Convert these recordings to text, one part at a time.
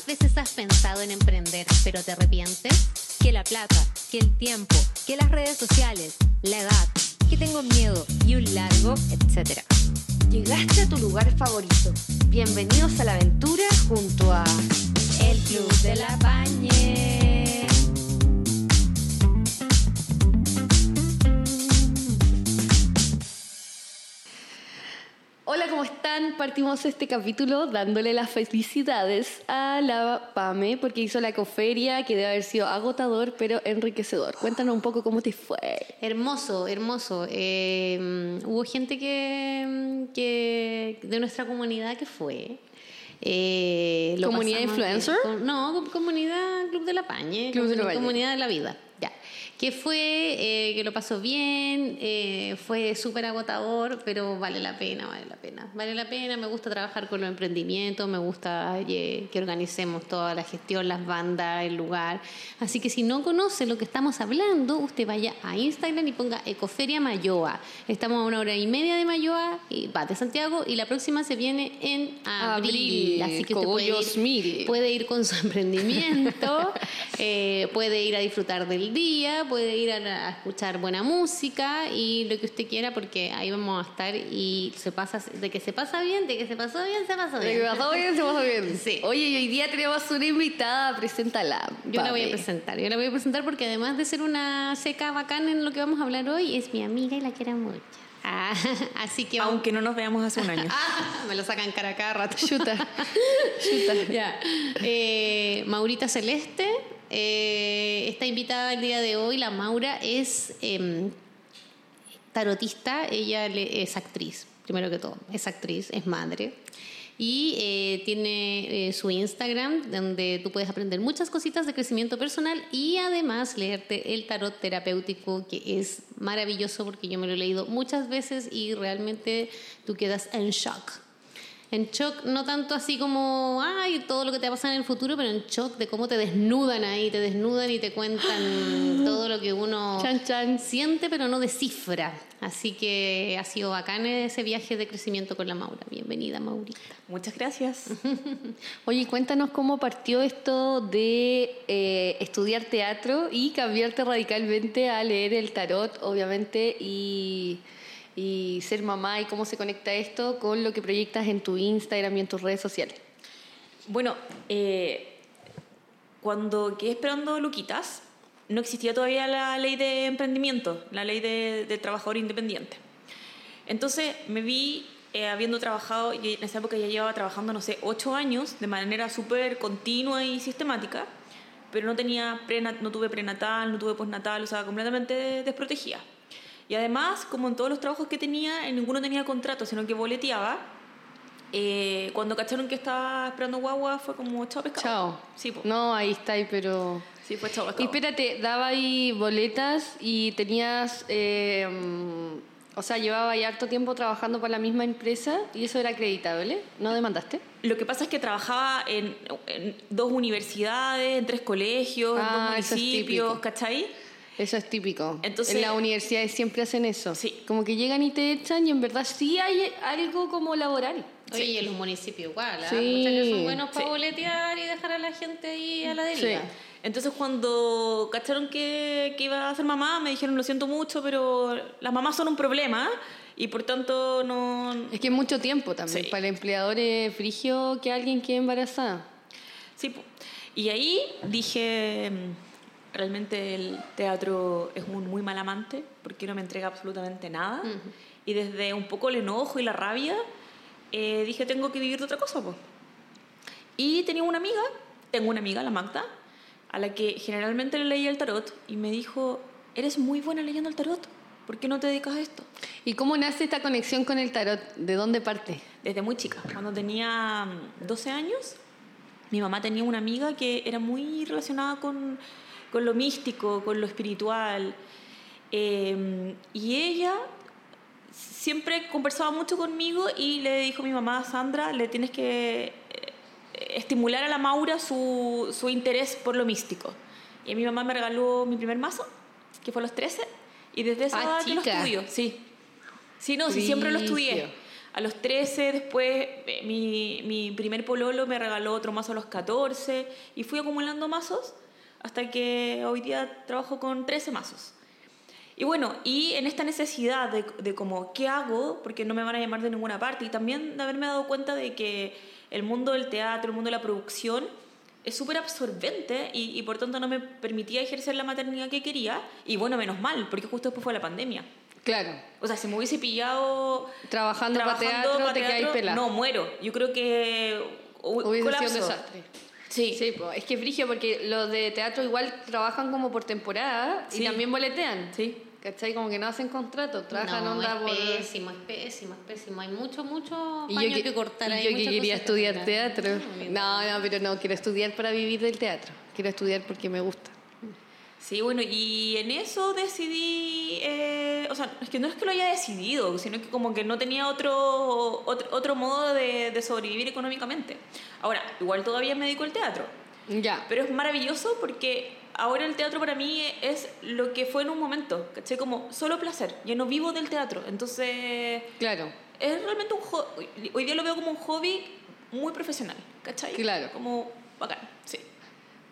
¿Cuántas veces has pensado en emprender, pero te arrepientes? Que la plata, que el tiempo, que las redes sociales, la edad, que tengo miedo y un largo, etcétera. Llegaste a tu lugar favorito. Bienvenidos a la aventura junto a El Club de la Bañe. Están? Partimos este capítulo dándole las felicidades a la PAME porque hizo la coferia que debe haber sido agotador pero enriquecedor. Cuéntanos un poco cómo te fue. Hermoso, hermoso. Eh, hubo gente que, que de nuestra comunidad que fue. Eh, ¿Comunidad influencer? No, com- comunidad Club de la Pañe. Club de la Pañe. Comunidad de la vida. Que fue, eh, que lo pasó bien, eh, fue súper agotador, pero vale la pena, vale la pena. Vale la pena, me gusta trabajar con los emprendimientos, me gusta eh, que organicemos toda la gestión, las bandas, el lugar. Así que si no conoce lo que estamos hablando, usted vaya a Instagram y ponga Ecoferia Mayoa. Estamos a una hora y media de Mayoa, y va de Santiago, y la próxima se viene en abril. Abril, Así que usted puede ir, mil. puede ir con su emprendimiento, puede ir a disfrutar del día, puede ir a, a escuchar buena música y lo que usted quiera, porque ahí vamos a estar y se pasa, de que se pasa bien, de que se pasó bien, se pasó ¿Se bien. pasó bien? ¿Se pasó bien? Sí. Oye, y hoy día tenemos una invitada, preséntala. Yo la voy a presentar, yo la voy a presentar porque además de ser una seca bacán en lo que vamos a hablar hoy, es mi amiga y la quiero mucho. Ah, así que vamos. Aunque no nos veamos hace un año. Ah, me lo sacan cara a cada rato. Chuta, chuta. Ya. Eh, Maurita Celeste eh, está invitada el día de hoy. La Maura es em, tarotista, ella es actriz, primero que todo. Es actriz, es madre. Y eh, tiene eh, su Instagram donde tú puedes aprender muchas cositas de crecimiento personal y además leerte el tarot terapéutico que es maravilloso porque yo me lo he leído muchas veces y realmente tú quedas en shock. En shock, no tanto así como, ay, todo lo que te va a pasar en el futuro, pero en shock de cómo te desnudan ahí, te desnudan y te cuentan todo lo que uno Chan, chan. siente, pero no descifra. Así que ha sido bacán ese viaje de crecimiento con la Maura. Bienvenida, Maurita. Muchas gracias. Oye, cuéntanos cómo partió esto de eh, estudiar teatro y cambiarte radicalmente a leer el tarot, obviamente, y, y ser mamá y cómo se conecta esto con lo que proyectas en tu Instagram y en tus redes sociales. Bueno, eh, cuando quedé esperando Luquitas, no existía todavía la ley de emprendimiento, la ley de, de trabajador independiente. Entonces me vi eh, habiendo trabajado, y en esa época ya llevaba trabajando, no sé, ocho años de manera súper continua y sistemática, pero no, tenía prena- no tuve prenatal, no tuve postnatal, o sea, completamente desprotegida. Y además, como en todos los trabajos que tenía, en ninguno tenía contrato, sino que boleteaba. Eh, cuando cacharon que estaba esperando guagua, fue como chao pescado. Chao. Sí, po. No, ahí está, ahí, pero... Sí, fue chao Y pescado. espérate, daba ahí boletas y tenías, eh, mm, o sea, llevaba ahí harto tiempo trabajando para la misma empresa y eso era acreditable, ¿no demandaste? Lo que pasa es que trabajaba en, en dos universidades, en tres colegios, Ah, en dos es municipios, típico. ¿cachai? Eso es típico. Entonces- en las universidades siempre hacen eso. Sí. Como que llegan y te echan y en verdad sí hay algo como laboral. Oye, y en los municipios igual, ¿ah? Sí. Muchas que son buenos para Sí. boletear y dejar a la gente ahí a la deriva. Sí. Entonces cuando cacharon que, que iba a ser mamá, me dijeron, lo siento mucho, pero las mamás son un problema y por tanto no... Es que es mucho tiempo también. Sí. Para el empleador es frigio que alguien quede embarazada. Sí, y ahí dije, mm, realmente el teatro es un muy mal amante porque no me entrega absolutamente nada. Y desde un poco el enojo y la rabia, eh, dije, tengo que vivir de otra cosa. po. Y tenía una amiga, tengo una amiga, la Magda, a la que generalmente le leía el tarot y me dijo, eres muy buena leyendo el tarot, ¿por qué no te dedicas a esto? ¿Y cómo nace esta conexión con el tarot? ¿De dónde parte? desde muy chica. Cuando tenía mm, 12 años, mi mamá tenía una amiga que era muy relacionada con, con lo místico, con lo espiritual. Eh, y ella siempre conversaba mucho conmigo y le dijo a mi mamá, Sandra, le tienes que eh, estimular a la Maura su, su interés por lo místico. Y mi mamá me regaló mi primer mazo, que fue a los 13, y desde esa Ah, edad que lo estudio. Sí, sí, no, sí, siempre lo estudié. A los 13, después eh, mi, mi primer pololo me regaló otro mazo a los 14 y fui acumulando mazos hasta que hoy día trabajo con 13 mazos. Y bueno, y en esta necesidad de, de como, ¿qué hago? Porque no me van a llamar de ninguna parte. Y también de haberme dado cuenta de que el mundo del teatro, el mundo de la producción, es súper absorbente y, y por tanto no me permitía ejercer la maternidad que quería. Y bueno, menos mal, porque justo después fue la pandemia. Claro. O sea, si me hubiese pillado Trabajando, para teatro, pa' te quedáis teatro, pelado. No, muero. Yo creo que hu- Hubiese colapso. sido un desastre. Sí. Sí, po. es que es frigio porque los de teatro igual trabajan como por temporada y también boletean. Sí. ¿Cachai? Como que no hacen contrato, trabajan no, onda es por... pésimo, es pésimo, es pésimo. Hay mucho, mucho Y paño yo que, que cortar y ahí. yo que quería que estudiar teatro. No, no, pero no, quiero estudiar para vivir del teatro. Quiero estudiar porque me gusta. Sí, bueno, y en eso decidí, eh, o sea, es que no es que lo haya decidido, sino que como que no tenía otro, otro, otro modo de, de sobrevivir económicamente. Ahora, igual todavía me dedico al teatro, Ya. pero es maravilloso porque ahora el teatro para mí es lo que fue en un momento, ¿cachai? Como solo placer, ya no vivo del teatro, entonces Claro. es realmente un hobby, hoy día lo veo como un hobby muy profesional, ¿cachai? Claro. Como bacán, sí.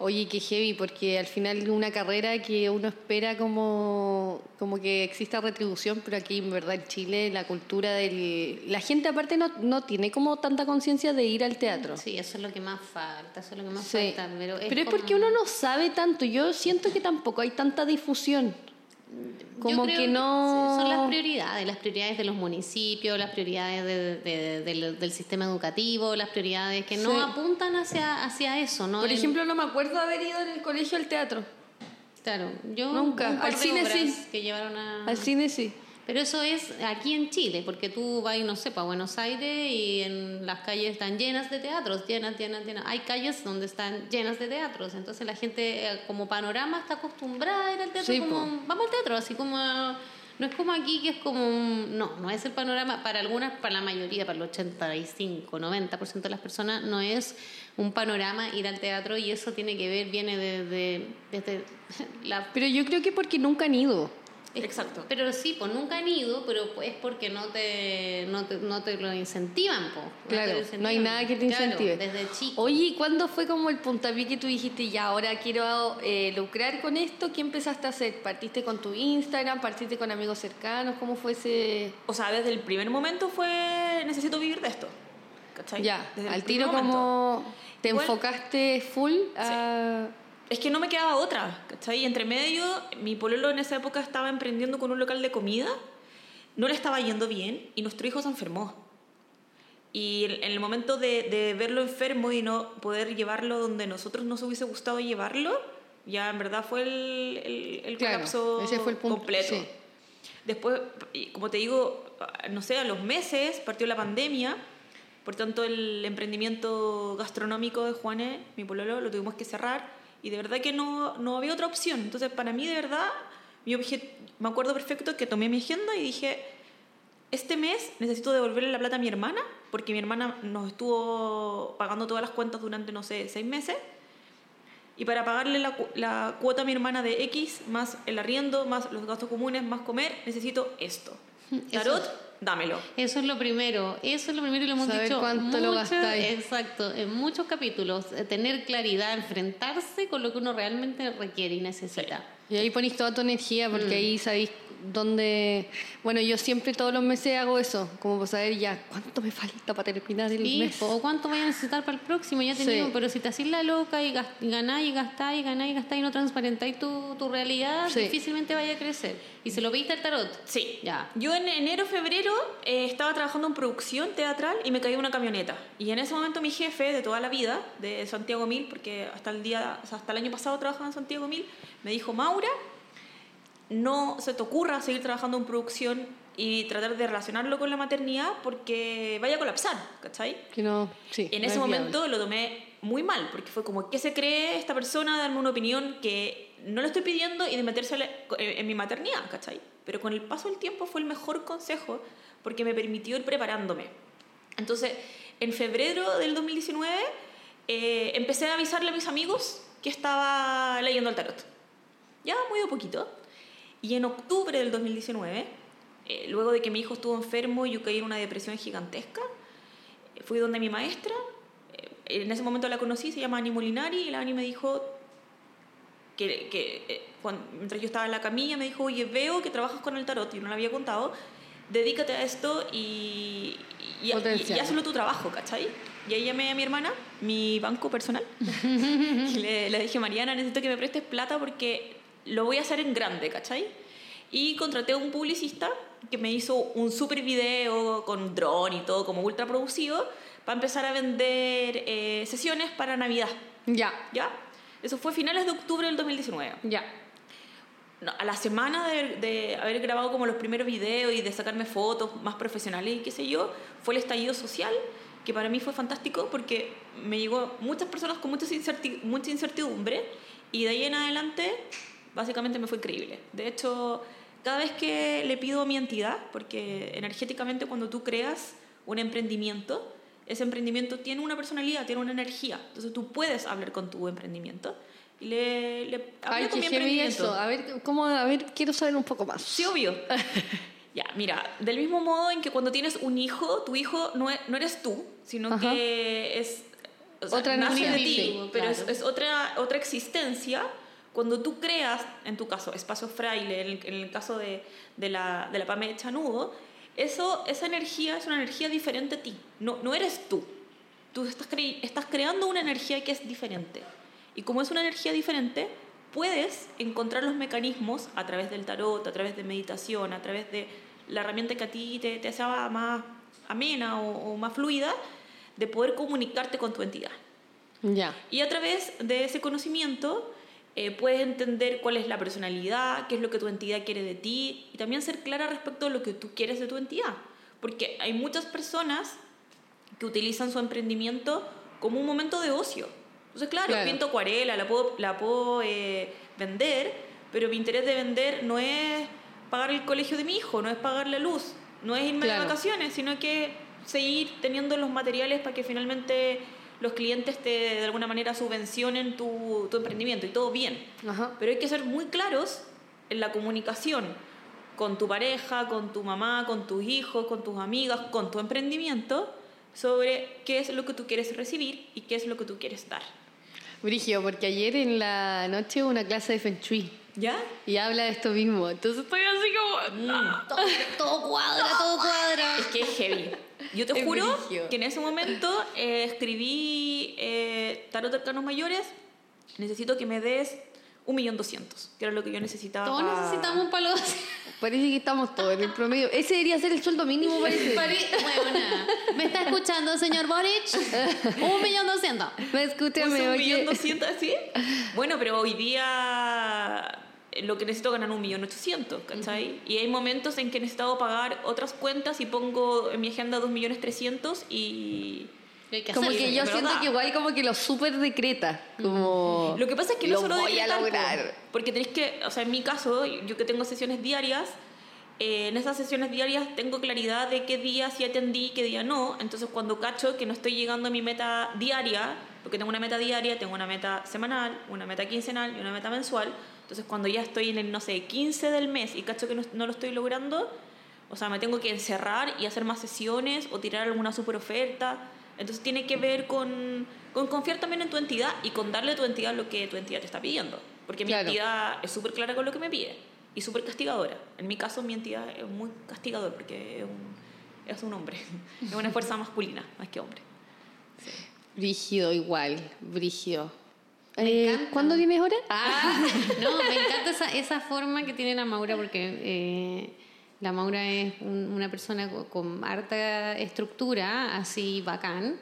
Oye, qué heavy, porque al final una carrera que uno espera como, como que exista retribución, pero aquí en verdad en Chile la cultura del... La gente aparte no, no tiene como tanta conciencia de ir al teatro. Sí, eso es lo que más falta, eso es lo que más Sí. falta. Pero es, Pero es como- porque uno no sabe tanto. Yo siento que tampoco hay tanta difusión. Como que no... Son las prioridades, las prioridades de los municipios, las prioridades de- de- del, del sistema educativo, las prioridades que no Sí. apuntan hacia, hacia eso, ¿no? Por ejemplo, no me acuerdo haber ido en el colegio al teatro. claro, yo Nunca. un par Al de cine sí. que llevaron a Al cine sí. Pero eso es aquí en Chile, porque tú vas, no sé, para Buenos Aires y en las calles están llenas de teatros, llenas, llenas, llenas. Hay calles donde están llenas de teatros, entonces la gente eh, como panorama está acostumbrada a ir al teatro Sí, como, po. vamos al teatro, así como, no es como aquí que es como, un- no, no es el panorama, para algunas, para la mayoría, para el 85, 90% de las personas, no es un panorama ir al teatro y eso tiene que ver, viene de- de- desde la Pero yo creo que porque nunca han ido. Exacto. Pero sí, pues nunca han ido, pero es porque no te, no te, no te lo incentivan, pues. Claro, no hay nada que te Claro, incentive. desde chico. Oye, ¿y cuándo fue como el puntapié que tú dijiste, ya, ahora quiero eh, lucrar con esto? ¿Qué empezaste a hacer? ¿Partiste con tu Instagram? ¿Partiste con amigos cercanos? ¿Cómo fue ese...? O sea, desde el primer momento fue necesito vivir de esto. ¿Cachai? Ya, Desde el al primer tiro momento. como te Igual- enfocaste full a... Es que no me quedaba otra, ¿cachai? Entre medio, mi pololo en esa época estaba emprendiendo con un local de comida, no le estaba yendo bien y nuestro hijo se enfermó. Y en el momento de, de verlo enfermo y no poder llevarlo donde nosotros nos hubiese gustado llevarlo, ya en verdad fue el, el, el Claro, colapso ese fue el punto, completo. sí. Después, y como te digo, no sé, a los meses partió la pandemia, por tanto el emprendimiento gastronómico de Juanes, mi pololo, lo tuvimos que cerrar y de verdad que no, no había otra opción. Entonces, para mí, de verdad, obje- me acuerdo perfecto que tomé mi agenda y dije, este mes necesito devolverle la plata a mi hermana, porque mi hermana nos estuvo pagando todas las cuentas durante, no sé, seis meses. Y para pagarle la, la cuota a mi hermana de X, más el arriendo, más los gastos comunes, más comer, necesito esto. Tarot, dámelo. Eso es lo primero, eso es lo primero y lo hemos Saber dicho cuánto lo mucho- gastáis. exacto, en muchos capítulos, eh, tener claridad, enfrentarse con lo que uno realmente requiere y necesita. Y ahí ponéis toda tu energía Mm. porque ahí sabéis dónde... Bueno, yo siempre todos los meses hago eso, como para saber ya cuánto me falta para terminar el Sí, mes. o cuánto voy a necesitar para el próximo, ya te Sí. digo, pero si te haces la loca y, gas- y ganáis y gastáis y ganáis y gastáis y no transparentáis tu, tu realidad, Sí. difícilmente vaya a crecer. ¿Y se lo pediste al tarot? Sí. Ya. Yo en enero, febrero eh, estaba trabajando en producción teatral y me cayó una camioneta. Y en ese momento mi jefe de toda la vida, de Santiago Mil, porque hasta el, día, o sea, hasta el año pasado trabajaba en Santiago Mil, me dijo, Maura, no se te ocurra seguir trabajando en producción y tratar de relacionarlo con la maternidad porque vaya a colapsar, ¿cachai? Que no, sí, En no ese es viable. momento lo tomé muy mal, porque fue como, ¿qué se cree esta persona de darme una opinión que no le estoy pidiendo y de meterse en mi maternidad, ¿cachai? Pero con el paso del tiempo fue el mejor consejo porque me permitió ir preparándome. Entonces, en febrero del 2019 eh, empecé a avisarle a mis amigos que estaba leyendo el tarot. Ya muy de poquito. Y en octubre del 2019 eh, luego de que mi hijo estuvo enfermo y yo caí en una depresión gigantesca, eh, fui donde mi maestra, eh, en ese momento la conocí, se llama Ani Molinari, y la Ani me dijo que, que eh, cuando- mientras yo estaba en la camilla, me dijo, oye, veo que trabajas con el tarot, y no le había contado, dedícate a esto y, y, y, y hazlo tu trabajo, ¿cachai? Y ahí llamé a mi hermana, mi banco personal, y le, le dije, Mariana, necesito que me prestes plata porque lo voy a hacer en grande, ¿cachai? Y contraté a un publicista que me hizo un super video con dron y todo, como ultra producido, para empezar a vender eh, sesiones para Navidad, Ya, ¿ya? Eso fue finales de octubre del 2019. ya. No, a la semana de, de haber grabado como los primeros videos y de sacarme fotos más profesionales y qué sé yo, fue el estallido social, que para mí fue fantástico porque me llegó muchas personas con mucha, incerti- mucha incertidumbre y de ahí en adelante básicamente me fue increíble. De hecho, cada vez que le pido a mi entidad, porque energéticamente cuando tú creas un emprendimiento, ese emprendimiento tiene una personalidad, tiene una energía, entonces tú puedes hablar con tu emprendimiento. Y le, le Ay, con mi emprendimiento. eso. A ver, ¿cómo? A ver, quiero saber un poco más. Sí, obvio. ya, mira, del mismo modo en que cuando tienes un hijo, tu hijo no, e- no eres tú, sino Ajá. que es... o sea, Otra nace de energía, ti, sí, pero es, claro. es otra, otra existencia. Cuando tú creas, en tu caso, Espacio Fraile, en el, en el caso de, de la, de la Pame de Chanudo, eso, esa energía es una energía diferente a ti. No, no eres tú. Tú estás, cre- estás creando una energía que es diferente. Y como es una energía diferente, puedes encontrar los mecanismos a través del tarot, a través de meditación, a través de la herramienta que a ti te, te hacía más amena o, o más fluida, de poder comunicarte con tu entidad. Ya. Y a través de ese conocimiento eh, puedes entender cuál es la personalidad, qué es lo que tu entidad quiere de ti y también ser clara respecto a lo que tú quieres de tu entidad. Porque hay muchas personas que utilizan su emprendimiento como un momento de ocio. Entonces, claro, Claro. pinto acuarela, la puedo, la puedo eh, vender, pero mi interés de vender no es pagar el colegio de mi hijo, no es pagar la luz, no es irme Claro. de vacaciones, sino que seguir teniendo los materiales para que finalmente los clientes te de alguna manera subvencionen tu, tu emprendimiento y todo bien. Ajá. Pero hay que ser muy claros en la comunicación con tu pareja, con tu mamá, con tus hijos, con tus amigas, con tu emprendimiento, sobre qué es lo que tú quieres recibir y qué es lo que tú quieres dar. Brigio, porque ayer en la noche hubo una clase de Feng Shui ¿Ya? y habla de esto mismo. Entonces estoy así como. "Ah". Todo, todo cuadra, todo cuadra. Es que es heavy. Yo te juro que en ese momento eh, escribí eh, Tarot Arcanos Mayores, necesito que me des un millón doscientos, que era lo que yo necesitaba. Todos necesitamos un palo. Parece que estamos todos en el promedio. Ese debería ser el sueldo mínimo, parece. Huevona. ¿Me está escuchando, señor Boric? Un millón doscientos. Me escúchame, un millón doscientos, ¿sí? Bueno, pero hoy día lo que necesito ganar un millón ochocientos, ¿cachai? Y hay momentos en que he necesitado pagar otras cuentas y pongo en mi agenda dos millones trescientos y... Hay que Como hacerlo. que yo siento da. que igual como que lo súper decreta. Como. Lo que pasa es que no lo solo voy a decretar, lograr. porque tenéis que, o sea, en mi caso, yo que tengo sesiones diarias, eh, en esas sesiones diarias tengo claridad de qué día sí atendí, qué día no. Entonces, cuando cacho que no estoy llegando a mi meta diaria, porque tengo una meta diaria, tengo una meta semanal, una meta quincenal y una meta mensual. Entonces, cuando ya estoy en el, no sé, 15 del mes y cacho que no, no lo estoy logrando, o sea, me tengo que encerrar y hacer más sesiones o tirar alguna super oferta. Entonces tiene que ver con, con confiar también en tu entidad y con darle a tu entidad lo que tu entidad te está pidiendo. Porque mi Claro. entidad es súper clara con lo que me pide y súper castigadora. En mi caso, mi entidad es muy castigador porque es un, es un hombre, es una fuerza masculina más que hombre. Brígido, igual. Brígido. Me Eh. ¿Cuándo tienes hora? Ah, no, me encanta esa, esa forma que tiene la Maura porque eh, la Maura es un- una persona co- con, harta estructura, así bacán.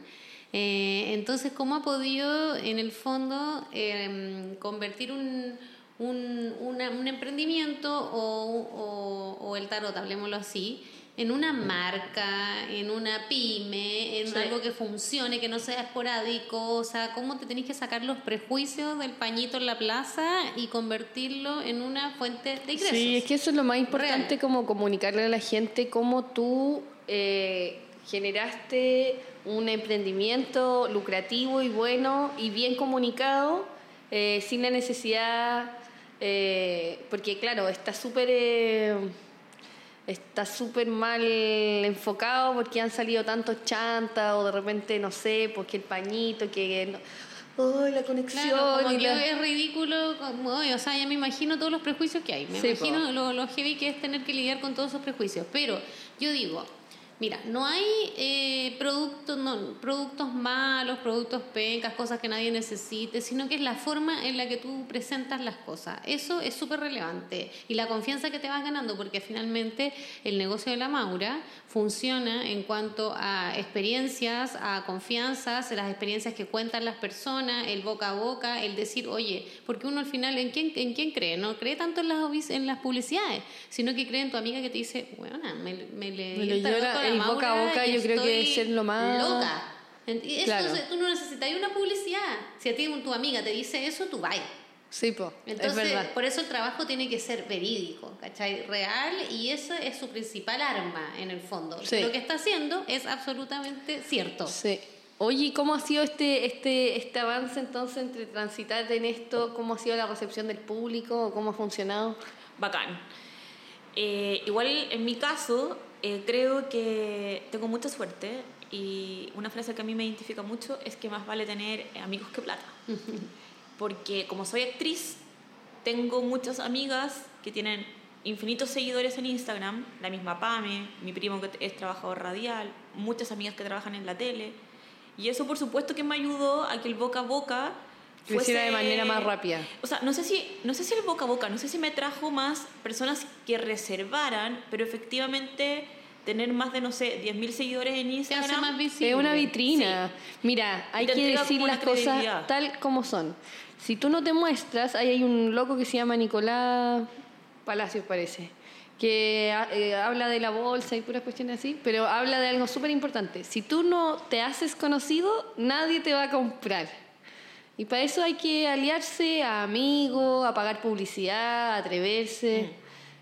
Eh, entonces, ¿cómo ha podido en el fondo eh, convertir un, un, una- un emprendimiento o, o- o el tarot, hablemoslo así, en una marca, en una pyme, en Sí. algo que funcione, que no sea esporádico, o sea, cómo te tenés que sacar los prejuicios del pañito en la plaza y convertirlo en una fuente de ingresos. Sí, es que eso es lo más importante, Real. como comunicarle a la gente cómo tú eh, generaste un emprendimiento lucrativo y bueno y bien comunicado, eh, sin la necesidad, eh, porque claro, está súper... está súper mal enfocado porque han salido tantos chantas o de repente, no sé, porque el pañito, que... No, ¡Ay, la conexión! Claro, como y que la- es ridículo, como, o sea, ya me imagino todos los prejuicios que hay, me Sí, imagino lo, lo heavy que es tener que lidiar con todos esos prejuicios, pero yo digo, mira, no hay eh, productos, no, productos malos, productos pencas, cosas que nadie necesite, sino que es la forma en la que tú presentas las cosas, eso es súper relevante y la confianza que te vas ganando, porque finalmente el negocio de la Maura funciona en cuanto a experiencias, a confianzas, las experiencias que cuentan las personas, el boca a boca, el decir, oye, porque uno al final, ¿en quién, en quién cree? No cree tanto en las, en las publicidades, sino que cree en tu amiga que te dice, bueno, me, me leí Me el la el boca a boca, yo creo que es ser lo más- Loca. Eso, Claro. tú no necesitas una publicidad. Si a ti tu amiga te dice eso, tú vas. Sí, po, Entonces, es verdad. por eso el trabajo tiene que ser verídico, ¿cachai? Real y esa es su principal arma en el fondo. Sí. Lo que está haciendo es absolutamente cierto. Sí. Oye, ¿y ¿cómo ha sido este, este, este avance entonces entre transitar en esto? ¿Cómo ha sido la recepción del público? ¿Cómo ha funcionado? Bacán. Eh, igual en mi caso, eh, creo que tengo mucha suerte y una frase que a mí me identifica mucho es que más vale tener amigos que plata. Porque como soy actriz, tengo muchas amigas que tienen infinitos seguidores en Instagram, la misma Pame, mi primo que es trabajador radial, muchas amigas que trabajan en la tele. Y eso por supuesto que me ayudó a que el boca a boca Creciera de fuese- manera más rápida. o sea, no sé si no sé si el boca a boca, no sé si me trajo más personas que reservaran, pero efectivamente tener más de no sé, 10.000 seguidores en Instagram. hace más visible. Es una vitrina. Mira, hay que decir las cosas tal como son. Si tú no te muestras, ahí hay un loco que se llama Nicolás Palacios, parece, que eh, habla de la bolsa y puras cuestiones así, pero habla de algo súper importante. Si tú no te haces conocido, nadie te va a comprar. Y para eso hay que aliarse a amigos, a pagar publicidad, a atreverse.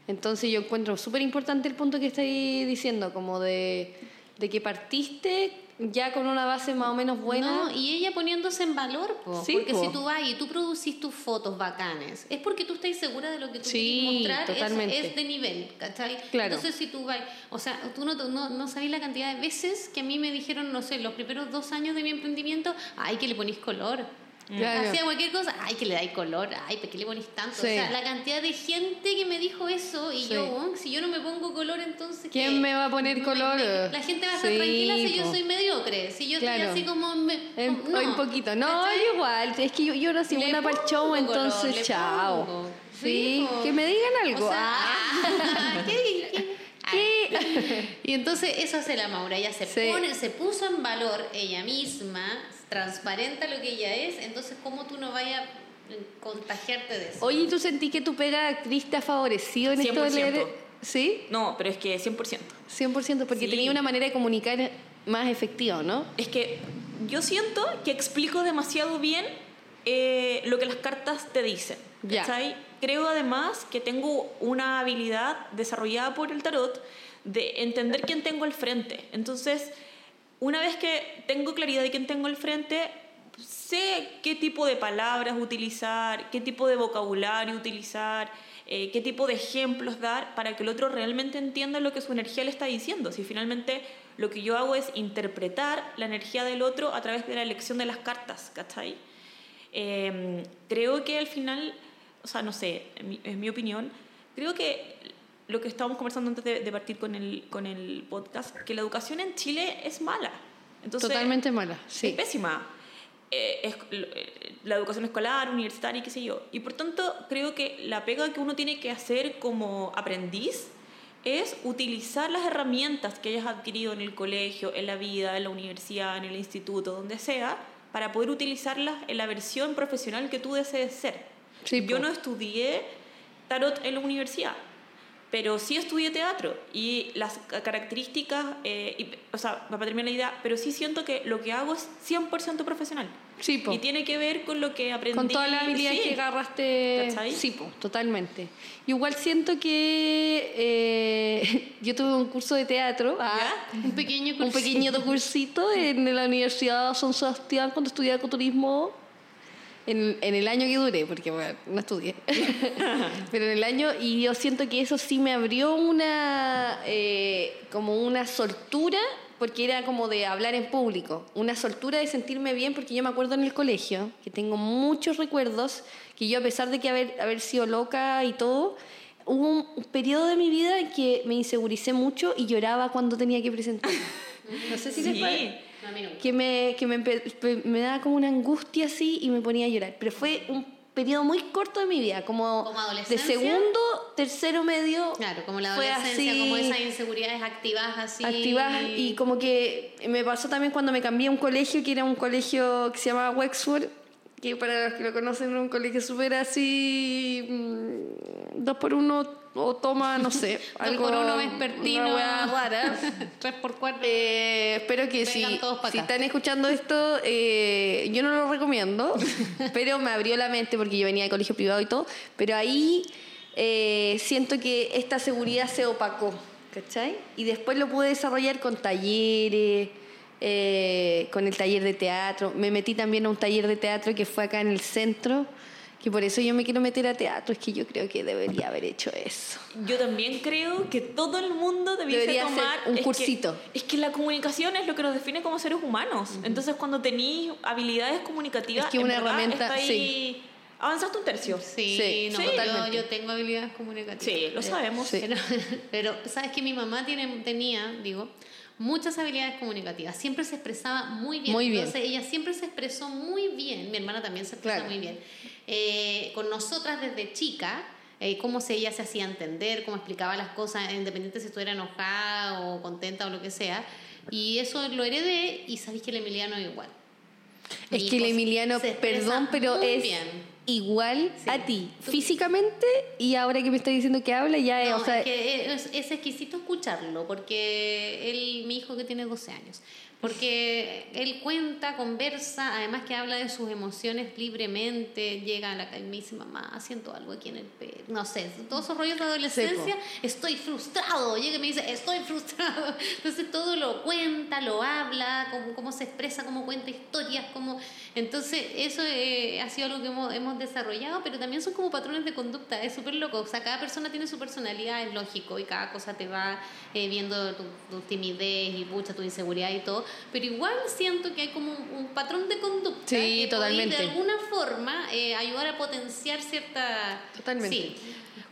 Entonces yo encuentro súper importante el punto que estáis diciendo, como de, de que partiste ya con una base más o menos buena. No, y ella poniéndose en valor, po. Sí, porque po. si tú vas y tú producís tus fotos bacanes, es porque tú estás segura de lo que tú Sí, quieres mostrar, totalmente. es de nivel, ¿cachai? Claro. Entonces si tú vas, o sea, tú no, no, no sabés la cantidad de veces que a mí me dijeron, no sé, los primeros dos años de mi emprendimiento, ay, que le ponís color. Claro. Hacía cualquier cosa, ay, que le dais color, ay, ¿por qué le ponís tanto? Sí. O sea, la cantidad de gente que me dijo eso y Sí. yo, "Weón, si yo no me pongo color, entonces. ¿Quién ¿qué? me va a poner Me- color? me- la gente va a estar Sí, tranquila si yo soy mediocre. Si yo Claro. estoy así como. me- En- como- un poquito. No, igual. Es que yo, yo no soy buena para el show, color, entonces chao. Sí, que me digan algo. O sea, Ah. ¿qué- qué- ¿Qué? Y entonces eso hace la Maura, ella se Sí. pone, se puso en valor ella misma, transparenta lo que ella es, entonces cómo tú no vayas a contagiarte de eso. Oye, ¿y ¿tú sentí que tu pega de actriz te ha favorecido en esto de 100%. leer? Sí, No, pero es que 100%. 100%, porque Sí. tenía una manera de comunicar más efectiva, ¿no? Es que yo siento que explico demasiado bien eh, lo que las cartas te dicen. Ya. ¿cachai? Creo además que tengo una habilidad desarrollada por el tarot de entender quién tengo al frente. Entonces, una vez que tengo claridad de quién tengo al frente, sé qué tipo de palabras utilizar, qué tipo de vocabulario utilizar, eh, qué tipo de ejemplos dar para que el otro realmente entienda lo que su energía le está diciendo. Si finalmente lo que yo hago es interpretar la energía del otro a través de la elección de las cartas, ¿cachai? Eh, creo que al final, o sea, no sé, en mi, en mi opinión, creo que lo que estábamos conversando antes de, de partir con el, con el podcast, que la educación en Chile es mala. Entonces, Totalmente mala, es sí. pésima. Eh, es- eh, la educación escolar, universitaria, qué sé yo. Y por tanto, creo que la pega que uno tiene que hacer como aprendiz es utilizar las herramientas que hayas adquirido en el colegio, en la vida, en la universidad, en el instituto, donde sea, para poder utilizarlas en la versión profesional que tú desees ser. Sí, yo no estudié tarot en la universidad, pero sí estudié teatro y las ca- características, eh, y- o sea, para terminar la idea, pero sí siento que lo que hago es 100% profesional. Sí, po. Y tiene que ver con lo que aprendí. Con todas las habilidades sí. que agarraste. ¿Cachai? Sí, po, totalmente. Igual siento que eh, yo tuve un curso de teatro. ah, Un pequeño un cursito. pequeño cursito en la Universidad San Sebastián cuando estudiaba ecoturismo. En, en el año que duré, porque bueno, no estudié, pero en el año, y yo siento que eso sí me abrió una, eh, como una soltura, porque era como de hablar en público, una soltura de sentirme bien, porque yo me acuerdo en el colegio, que tengo muchos recuerdos, que yo a pesar de que haber, haber sido loca y todo, hubo un, un periodo de mi vida en que me inseguricé mucho y lloraba cuando tenía que presentar. No sé si les Sí. pasa A mí nunca. que me, que me, me daba como una angustia así y me ponía a llorar. Pero fue un periodo muy corto de mi vida, como, ¿Como de segundo, tercero medio. Claro, como la adolescencia, así, como esas inseguridades activas así. activadas y como que me pasó también cuando me cambié a un colegio que era un colegio que se llamaba Wexford que para los que lo conocen era un colegio súper así mm, dos por uno o toma no sé Dos por uno vespertino. una rara Tres por cuatro. Eh, espero que si, si están escuchando esto, eh, yo no lo recomiendo, pero me abrió la mente porque yo venía de colegio privado y todo, pero ahí eh, siento que esta seguridad se opacó, ¿cachai? Y después lo pude desarrollar con talleres, eh, con el taller de teatro. Me metí también a un taller de teatro que fue acá en el centro, que por eso yo me quiero meter a teatro, es que yo creo que debería haber hecho eso. Yo también creo que todo el mundo debiese Debería hacer tomar un es que- cursito. es que la comunicación es lo que nos define como seres humanos. Entonces, cuando tenís habilidades comunicativas, Es que una verdad herramienta- está ahí- sí. Avanzaste un tercio. Sí, Sí, no, sí, yo, yo tengo habilidades comunicativas. Sí, lo sabemos. Sí. Pero, pero, sabes que mi mamá tiene, tenía, digo, muchas habilidades comunicativas. Siempre se expresaba muy bien. Muy bien. Entonces ella siempre se expresó muy bien. Mi hermana también se expresa Claro. muy bien. Eh, con nosotras desde chica. eh, cómo se, ella se hacía entender, cómo explicaba las cosas, independiente si estuviera enojada o contenta o lo que sea. Y eso lo heredé y sabéis que el Emiliano es igual. Es Mi que el Emiliano, perdón, pero es bien. Igual Sí. a ti, físicamente, y ahora que me está diciendo que habla, ya es, No, o sea, es que es, es exquisito escucharlo, porque él, mi hijo que tiene 12 años, porque él cuenta, conversa, además que habla de sus emociones libremente, llega a la calle y me dice, mamá, siento algo aquí en el pelo, no sé, todos esos rollos de adolescencia, estoy frustrado, llega y me dice, estoy frustrado, entonces todo lo cuenta, lo habla, cómo, cómo se expresa, cómo cuenta historias, cómo... Entonces eso eh, ha sido algo que hemos, hemos desarrollado, pero también son como patrones de conducta, es súper loco, o sea, cada persona tiene su personalidad, es lógico, y cada cosa te va eh, viendo tu, tu timidez y pucha, tu inseguridad y todo, pero igual siento que hay como un, un patrón de conducta Sí, que totalmente. puede de alguna forma eh, ayudar a potenciar cierta... Totalmente. Sí,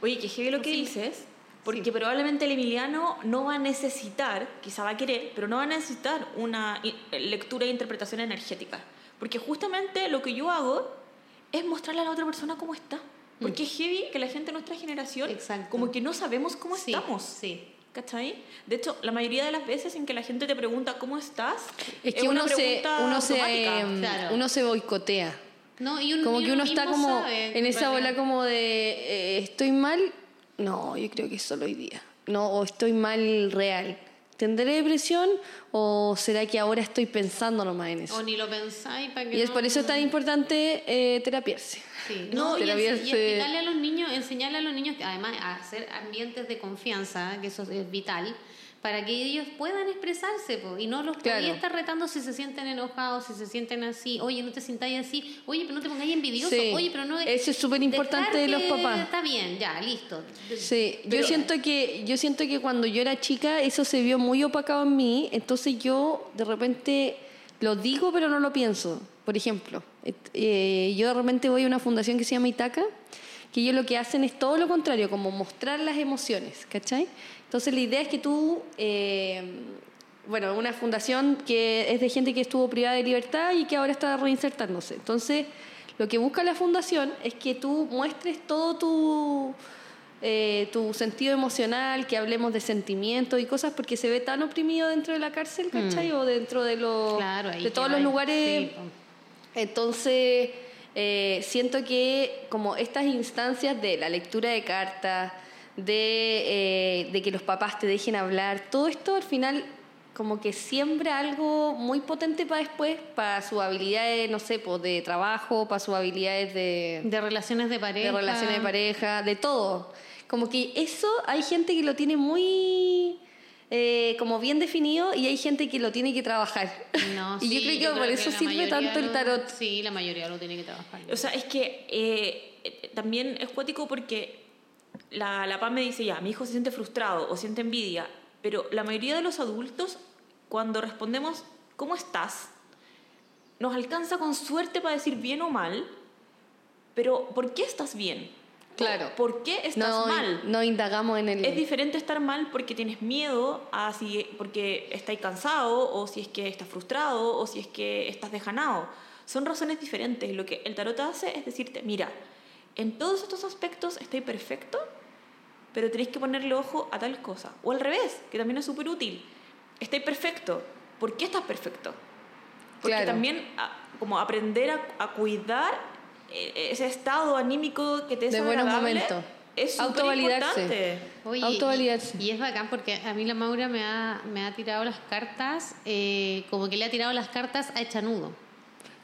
Oye, que heavy lo que dices, porque probablemente el Emiliano no va a necesitar, quizá va a querer, pero no va a necesitar una i- lectura e interpretación energética. Porque justamente lo que yo hago es mostrarle a la otra persona cómo está. Porque es heavy que la gente de nuestra generación, Exacto. como que no sabemos cómo sí, estamos. Sí. ¿Cachai? De hecho, la mayoría de las veces en que la gente te pregunta cómo estás, es que una uno se, uno, se, em, claro. uno se boicotea. No, y un- Como y que uno está como sabe, en esa bola como de, eh, ¿estoy mal? No, yo creo que es solo hoy día. No, o estoy mal real. ¿Tendré depresión o será que ahora estoy pensando nomás en eso? O ni lo pensáis para que Y es no- por eso es tan importante eh, terapiarse. Sí, No, no, y, y explicarle a los niños, enseñarle a los niños, que además a hacer ambientes de confianza, que eso es vital, para que ellos puedan expresarse po, y no los Claro. podía estar retando si se sienten enojados, si se sienten así, oye, no te sintáis así, oye, pero no te pongáis envidioso, Sí. oye, pero no... Eso es súper importante de los papás. Está bien, ya, listo. Sí, yo Pero- siento que yo siento que cuando yo era chica eso se vio muy opacado en mí, entonces yo de repente lo digo pero no lo pienso. Por ejemplo, eh, yo de repente voy a una fundación que se llama Itaca, que ellos lo que hacen es todo lo contrario, como mostrar las emociones, ¿cachai? Entonces la idea es que tú, eh, bueno, una fundación que es de gente que estuvo privada de libertad y que ahora está reinsertándose. Entonces, lo que busca la fundación es que tú muestres todo tu, eh, tu sentido emocional, que hablemos de sentimientos y cosas, porque se ve tan oprimido dentro de la cárcel, ¿cachai? O dentro de, los Claro, de todos los va. lugares. Sí. Entonces, eh, siento que como estas instancias de la lectura de cartas, de, eh, de que los papás te dejen hablar, todo esto al final como que siembra algo muy potente para después, para sus habilidades, no sé, pues de trabajo, para sus habilidades de, De relaciones de pareja. de relaciones de pareja, de todo. Como que eso hay gente que lo tiene muy eh, como bien definido y hay gente que lo tiene que trabajar. No, y sí, yo creo que por eso la sirve tanto el tarot. Sí, la mayoría lo tiene que trabajar. O sea, es que eh, también es cuático porque la, la PAM me dice, ya, mi hijo se siente frustrado o siente envidia, pero la mayoría de los adultos, cuando respondemos, ¿cómo estás? Nos alcanza con suerte para decir bien o mal, pero ¿por qué estás bien? Claro. ¿Por qué estás No, mal? no indagamos en el... Es diferente estar mal porque tienes miedo a si porque estás cansado o si es que estás frustrado o si es que estás dejanado. Son razones diferentes. Lo que el tarot hace es decirte, mira, en todos estos aspectos estoy perfecto, pero tenéis que ponerle ojo a tal cosa. O al revés, que también es súper útil. Estoy perfecto. ¿Por qué estás perfecto? Porque Claro. también a- como aprender a, a cuidar eh, ese estado anímico que te es De buenos agradable momentos. es súper Autovalidarse. importante. Oye, Autovalidarse. Y, y es bacán porque a mí la Maura me ha, me ha tirado las cartas, eh, como que le ha tirado las cartas a Echanudo.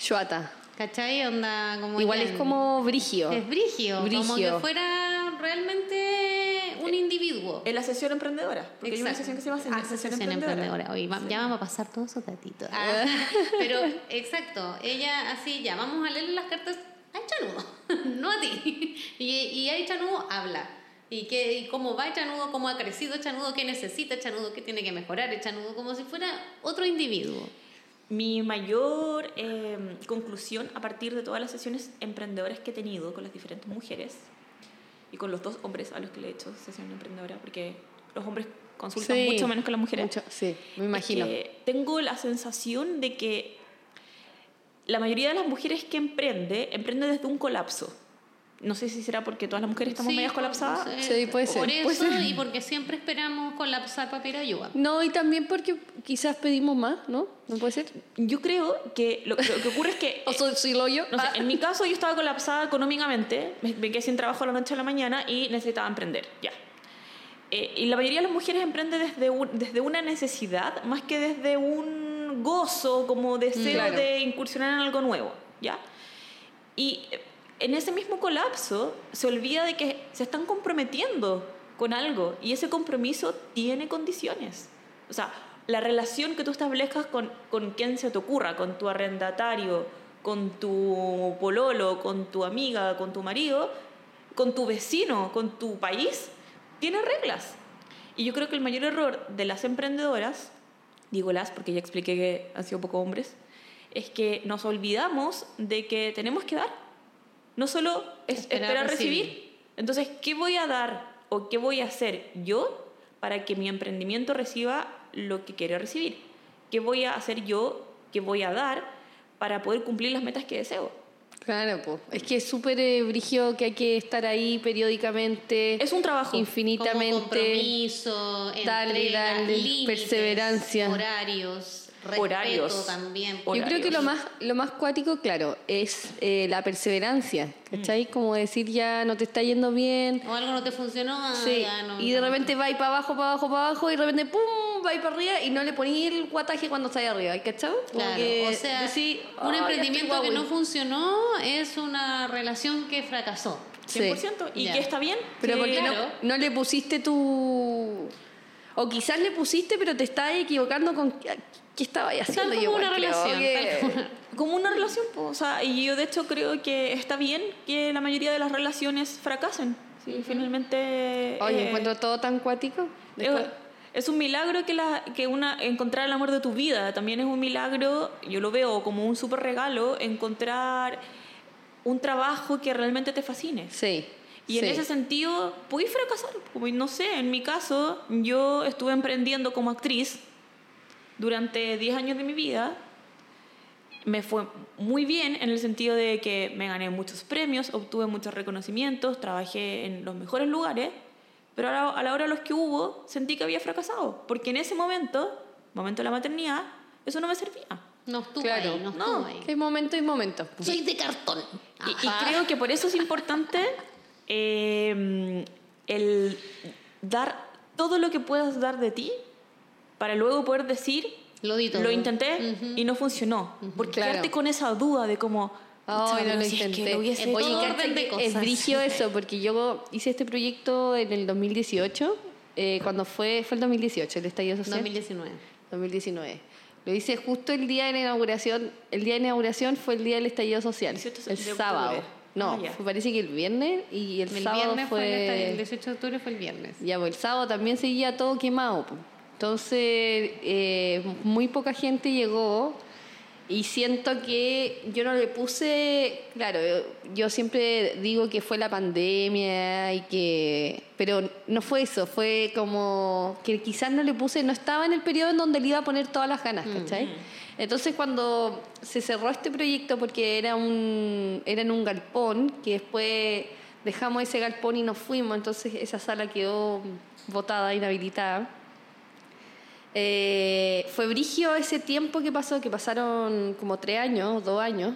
Shuata. ¿Cachai? Onda, como Igual ya- es como brigio. Es brigio, como que Brigio. fuera realmente un individuo. En la sesión emprendedora. Porque hay una Exacto. sesión que se llama Ah, sesión, sesión emprendedora. emprendedora. Oye, va- ya vamos a pasar todos esos datitos. Ah, pero, exacto, ella así, ya, vamos a leerle las cartas a Chanudo, no a ti. Y, y ahí Chanudo habla. Y, qué, y cómo va Chanudo, cómo ha crecido Chanudo, qué necesita Chanudo, qué tiene que mejorar Chanudo, como si fuera otro individuo. Mi mayor eh, conclusión a partir de todas las sesiones emprendedoras que he tenido con las diferentes mujeres y con los dos hombres a los que le he hecho sesión emprendedora, porque los hombres consultan Sí. mucho menos que las mujeres. Mucho, sí, me imagino. Que tengo la sensación de que la mayoría de las mujeres que emprende, emprende desde un colapso. No sé si será porque todas las mujeres estamos Sí, medias colapsadas. pues, Sí, puede Por ser, eso puede ser. y porque siempre esperamos colapsar para pedir ayuda. No, y también porque quizás pedimos más, ¿no? ¿No puede ser? Yo creo que lo, lo que ocurre es que O soy, soy lo yo. No sé, Ah. en mi caso yo estaba colapsada económicamente, me, me quedé sin trabajo a la noche a la mañana y necesitaba emprender, ya. Eh, y la mayoría de las mujeres emprende desde, un- desde una necesidad más que desde un gozo, como deseo Claro. de incursionar en algo nuevo, ¿ya? Y eh, en ese mismo colapso se olvida de que se están comprometiendo con algo y ese compromiso tiene condiciones. O sea, la relación que tú establezcas con, con quien se te ocurra, con tu arrendatario, con tu pololo, con tu amiga, con tu marido, con tu vecino, con tu país, tiene reglas. Y yo creo que el mayor error de las emprendedoras, digo las porque ya expliqué que han sido poco hombres, es que nos olvidamos de que tenemos que dar. No solo es Esperar esperar, recibir. recibir. Entonces, ¿qué voy a dar o qué voy a hacer yo para que mi emprendimiento reciba lo que quiere recibir? ¿Qué voy a hacer yo, qué voy a dar para poder cumplir las metas que deseo? Claro, pues. Es que es súper eh, brigio que hay que estar ahí periódicamente. Es un trabajo. Como Infinitamente. compromiso, Darle, entrega, darle, límites, perseverancia. horarios, respeto Horarios. también. Yo creo que lo más, lo más cuático, claro, es eh, la perseverancia. ¿Cachai? Como decir ya no te está yendo bien. O algo no te funcionó, ah, Sí, ya no. y de no. repente va y para abajo, para abajo, para abajo, y de repente ¡pum! va y para arriba y no le poní el guataje cuando está ahí arriba, ¿cachai? Claro, que o sea, decís, un "Ah, ya emprendimiento que no guagüi". funcionó es una relación que fracasó. 100%. Y Ya. que está bien. Pero que- porque no, no le pusiste tu... O quizás le pusiste, pero te estás equivocando con qué, estaba haciendo. como Yo una relación, que- tal como- como una relación, o sea, y yo de hecho creo que está bien que la mayoría de las relaciones fracasen. Sí, finalmente. Oye, eh, encuentro todo tan cuático. es, Después- es un milagro que, la, que una, encontrar el amor de tu vida. También es un milagro, yo lo veo como un súper regalo, encontrar un trabajo que realmente te fascine. Sí. Y en sí. ese sentido, puedes fracasar. Como, no sé, en mi caso, yo estuve emprendiendo como actriz durante 10 años de mi vida. Me fue muy bien en el sentido de que me gané muchos premios, obtuve muchos reconocimientos, trabajé en los mejores lugares, pero a la, a la hora de los que hubo, sentí que había fracasado. Porque en ese momento, momento de la maternidad, eso no me servía. No estuvo Claro, ahí, no no, estuvo ahí. Hay momentos y momentos. Soy de cartón. Y, creo que por eso es importante eh, el dar todo lo que puedas dar de ti para luego poder decir, Lo di todo. lo intenté Ujú. y no funcionó. Porque Claro. quedarte con esa duda de Ay, "Pucha, no lo si es que intenté. lo hubiese Oye, hecho". todo cacha orden de que cosas. es brigio eso, porque yo hice este proyecto en el 2018 eh, cuando fue, fue el 2018, el estallido social. 2019. 2019. Lo hice justo el día de la inauguración. El día de inauguración fue el día del estallido social. 18 el sábado. No, Ah, fue- parece que el viernes y el, El sábado viernes fue, fue... el, el 18 de octubre fue el viernes. Ya, pues el sábado también seguía todo quemado. Entonces, eh, muy poca gente llegó y siento que yo no le puse, claro, yo, siempre digo que fue la pandemia y que, pero no fue eso, fue como que quizás no le puse, no estaba en el periodo en donde le iba a poner todas las ganas, ¿cachai? Entonces cuando se cerró este proyecto porque era un era en un galpón que después dejamos ese galpón y nos fuimos, entonces esa sala quedó botada, inhabilitada. Eh, fue brigio ese tiempo que pasó, que pasaron como tres años, dos años,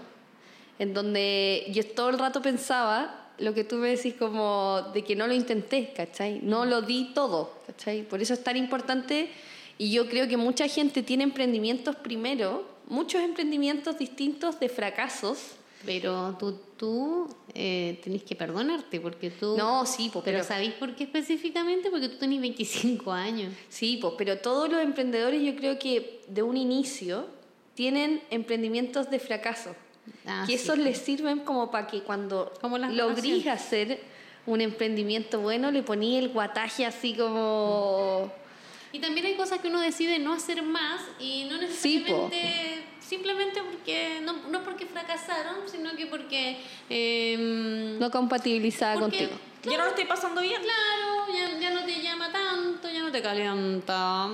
en donde yo todo el rato pensaba lo que tú me decís como de que no lo intenté, ¿cachai? No lo di todo, ¿cachai? Por eso es tan importante y yo creo que mucha gente tiene emprendimientos primero, muchos emprendimientos distintos de fracasos. Pero tú, tú eh, tenés que perdonarte porque tú... No, sí, po, pero, pero- ¿sabéis por qué específicamente? Porque tú tenés 25 años. Sí, pues, pero todos los emprendedores yo creo que de un inicio tienen emprendimientos de fracaso. Ah, que sí, esos po. les sirven como para que cuando Como logrís hacer un emprendimiento bueno, le poní el guataje así como... Y también hay cosas que uno decide no hacer más y no Sí, necesariamente simplemente porque no, no porque fracasaron, sino que porque eh, no compatibilizada porque, contigo. Ya no lo estoy pasando bien. Claro, ya, ya no te llama tanto, ya no te calienta.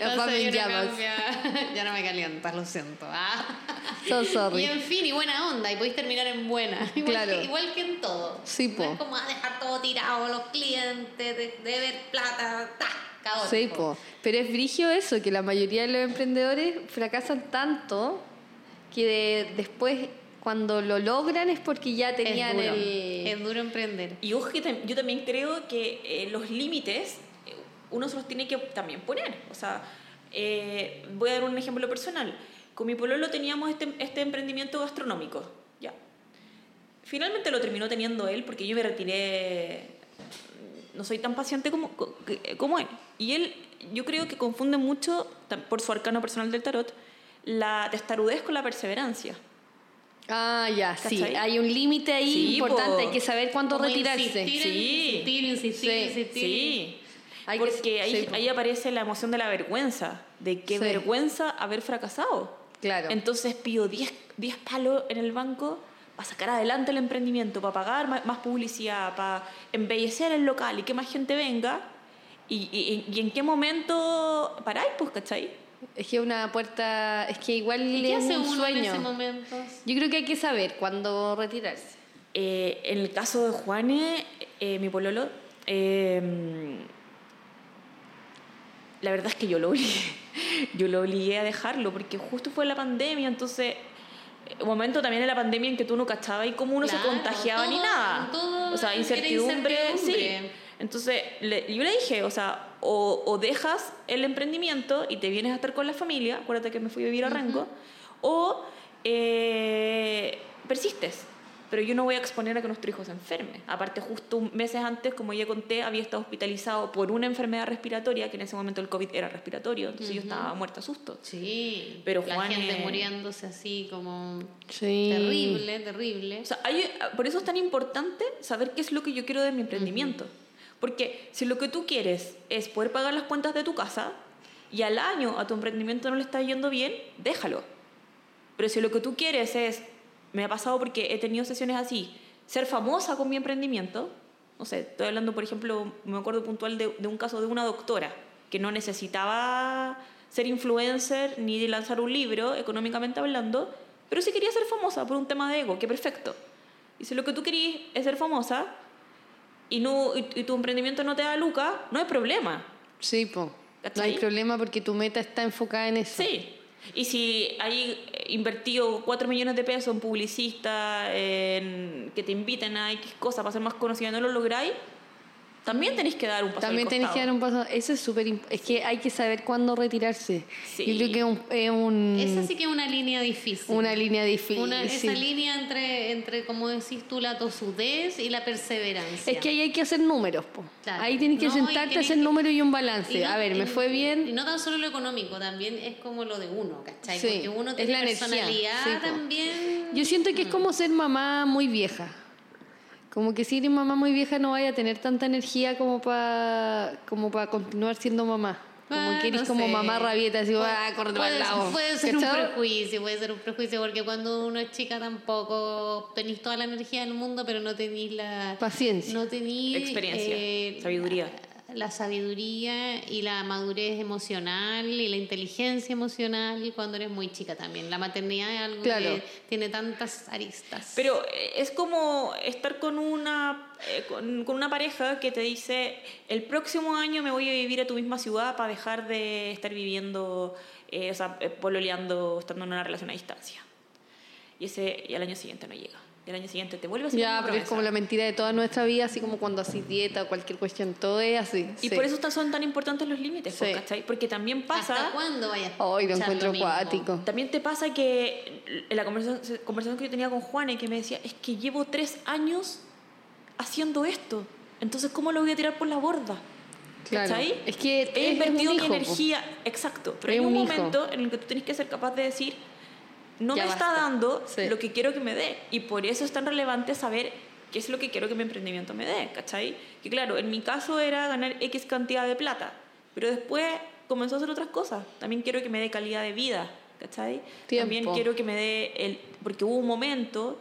Entonces, ya, no ya no me calientas, lo siento. Ah. So sorry. Y en fin, y buena onda, y podéis terminar en buena. Igual, Claro. que, igual que en todo. Sí, No po. es como a dejar todo tirado, los clientes, de, de ver plata, ta, caótico. Sí, po. Pero es brigio eso, que la mayoría de los emprendedores fracasan tanto que de- después cuando lo logran es porque ya Es tenían duro, el... es duro emprender. Y ojo que tam- yo también creo que eh, los límites eh, uno se los tiene que también poner. O sea, eh, voy a dar un ejemplo personal. Con mi pololo teníamos este, este emprendimiento gastronómico. Ya. Finalmente lo terminó teniendo él porque yo me retiré. No soy tan paciente como, como él. Y él, yo creo que confunde mucho, por su arcano personal del tarot, la testarudez con la perseverancia. Ah, ya, sí. Hay un límite ahí Sí, importante, po. hay que saber cuándo Como retirarse. Insistir, Sí. insistir, insistir, Sí, insistir. Sí. Hay que- Porque ahí, po. ahí aparece la emoción de la vergüenza, de qué vergüenza haber fracasado. Claro. Entonces pido 10 10 palos en el banco para sacar adelante el emprendimiento, para pagar más publicidad, para embellecer el local y que más gente venga. ¿Y, y- y en qué momento paráis, pues, cachai? Es que una puerta, es que igual ¿Y qué es hace un uno sueño. en ese momento? Yo creo que hay que saber cuándo retirarse. Eh, en el caso de Juane, eh, mi pololo, eh, la verdad es que yo lo obligué. Yo lo obligué a dejarlo porque justo fue la pandemia, entonces momento también en la pandemia en que tú no cachabas y cómo uno se contagiaba ni nada. todo o sea, incertidumbre, incertidumbre. sí. Entonces le- yo le dije, o sea, o, o dejas el emprendimiento y te vienes a estar con la familia, acuérdate que me fui a vivir a Rengo, o eh, persistes. Pero yo no voy a exponer a que nuestro hijo se enferme. Aparte, justo un- meses antes, como ya conté, había estado hospitalizado por una enfermedad respiratoria, que en ese momento el COVID era respiratorio, entonces yo estaba muerta a susto. Sí, Pero la Juan gente es- muriéndose así como Sí. terrible, terrible. O sea, hay- por eso es tan importante saber qué es lo que yo quiero de mi emprendimiento. Porque si lo que tú quieres es poder pagar las cuentas de tu casa y al año a tu emprendimiento no le está yendo bien, déjalo. Pero si lo que tú quieres es, me ha pasado porque he tenido sesiones así, ser famosa con mi emprendimiento, no sé, estoy hablando, por ejemplo, me acuerdo puntual de, de un caso de una doctora que no necesitaba ser influencer ni de lanzar un libro, económicamente hablando, pero sí quería ser famosa por un tema de ego, que perfecto. Y si lo que tú querías es ser famosa y, no, y, y tu emprendimiento no te da lucas, no hay problema. Sí, po. No hay problema porque tu meta está enfocada en eso. Sí. Y si hay invertido 4 millones de pesos en publicista, en que te inviten a X cosas para ser más conocida y no lo lográis, también tenés que dar un paso También al tenés que dar un paso. Eso es súper Es que hay que saber cuándo retirarse. Sí. Yo creo que es un- es un- Esa sí que es una línea difícil. una línea difícil. Una- esa línea entre, entre, como decís tú, la tosudez y la perseverancia. Es que ahí hay que hacer números, po. Claro. Ahí tienes que No, y sentarte hacer que- números y un Y balance. no- a ver, me y- fue Y bien. no tan solo lo económico, también es como lo de uno, ¿cachai? Sí, Porque uno es tiene la energía, personalidad sí, también. Yo siento que es como ser mamá muy vieja. Como que si eres mamá muy vieja no vaya a tener tanta energía como para como para continuar siendo mamá. Como Ah, que eres no como sé. mamá rabieta, así, Puede- ah, córrete para el puede- lado. Puede ser un prejuicio, puede ser un prejuicio, porque cuando uno es chica tampoco tenéis toda la energía del mundo, pero no tenéis la Paciencia. No tenéis Experiencia, eh, sabiduría. La sabiduría y la madurez emocional y la inteligencia emocional cuando eres muy chica también. La maternidad es algo Claro. que tiene tantas aristas. Pero eh, es como estar con una, eh, con, con una pareja que te dice, el próximo año me voy a vivir a tu misma ciudad para dejar de estar viviendo, eh, o sea, eh, pololeando, estando en una relación a distancia. Y ese y al año siguiente no llega. Al año siguiente te vuelve a Ya, pero es como la mentira de toda nuestra vida, así como cuando haces dieta o cualquier cuestión, todo es así. Y sí. por eso son tan importantes los límites, pues, Sí. ¿cachai? Porque también pasa... ¿Hasta cuándo vayas a Hoy lo encuentro acuático. También te pasa que en la conversación, conversación que yo tenía con Juana y que me decía, es que llevo tres años haciendo esto, entonces ¿cómo lo voy a tirar por la borda? Claro. ¿Cachai? Es que He es invertido mi hijo, po. energía, exacto, pero Es hay un, un hijo. momento en el que tú tienes que ser capaz de decir, no Ya me está dando Sí. lo que quiero que me dé, y por eso es tan relevante saber qué es lo que quiero que mi emprendimiento me dé, ¿cachai? Que claro, en mi caso era ganar X cantidad de plata, pero después comenzó a hacer otras cosas. También quiero que me dé calidad de vida, ¿cachai? También quiero que me dé el... Porque hubo un momento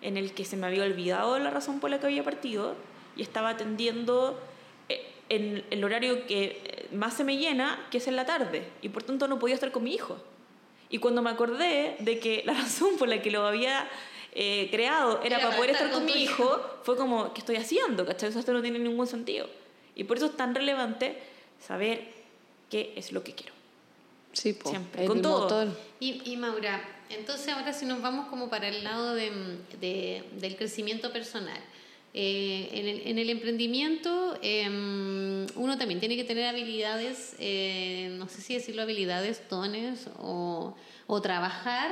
en el que se me había olvidado la razón por la que había partido y estaba atendiendo eh, en el horario que eh, más se me llena, que es en la tarde, y por tanto no podía estar con mi hijo. Y cuando me acordé de que la razón por la que lo había eh, creado era, para poder estar con, mi hijo, fue como, ¿qué estoy haciendo? ¿Cachai? O sea, esto no tiene ningún sentido. Y por eso es tan relevante saber qué es lo que quiero. Sí, po. Siempre, con todo. motor. Y, y Maura, entonces ahora si nos vamos como para el lado de, de- del crecimiento personal. Eh, en, el, en el emprendimiento eh, uno también tiene que tener habilidades, eh, no sé si decirlo habilidades, dones o trabajar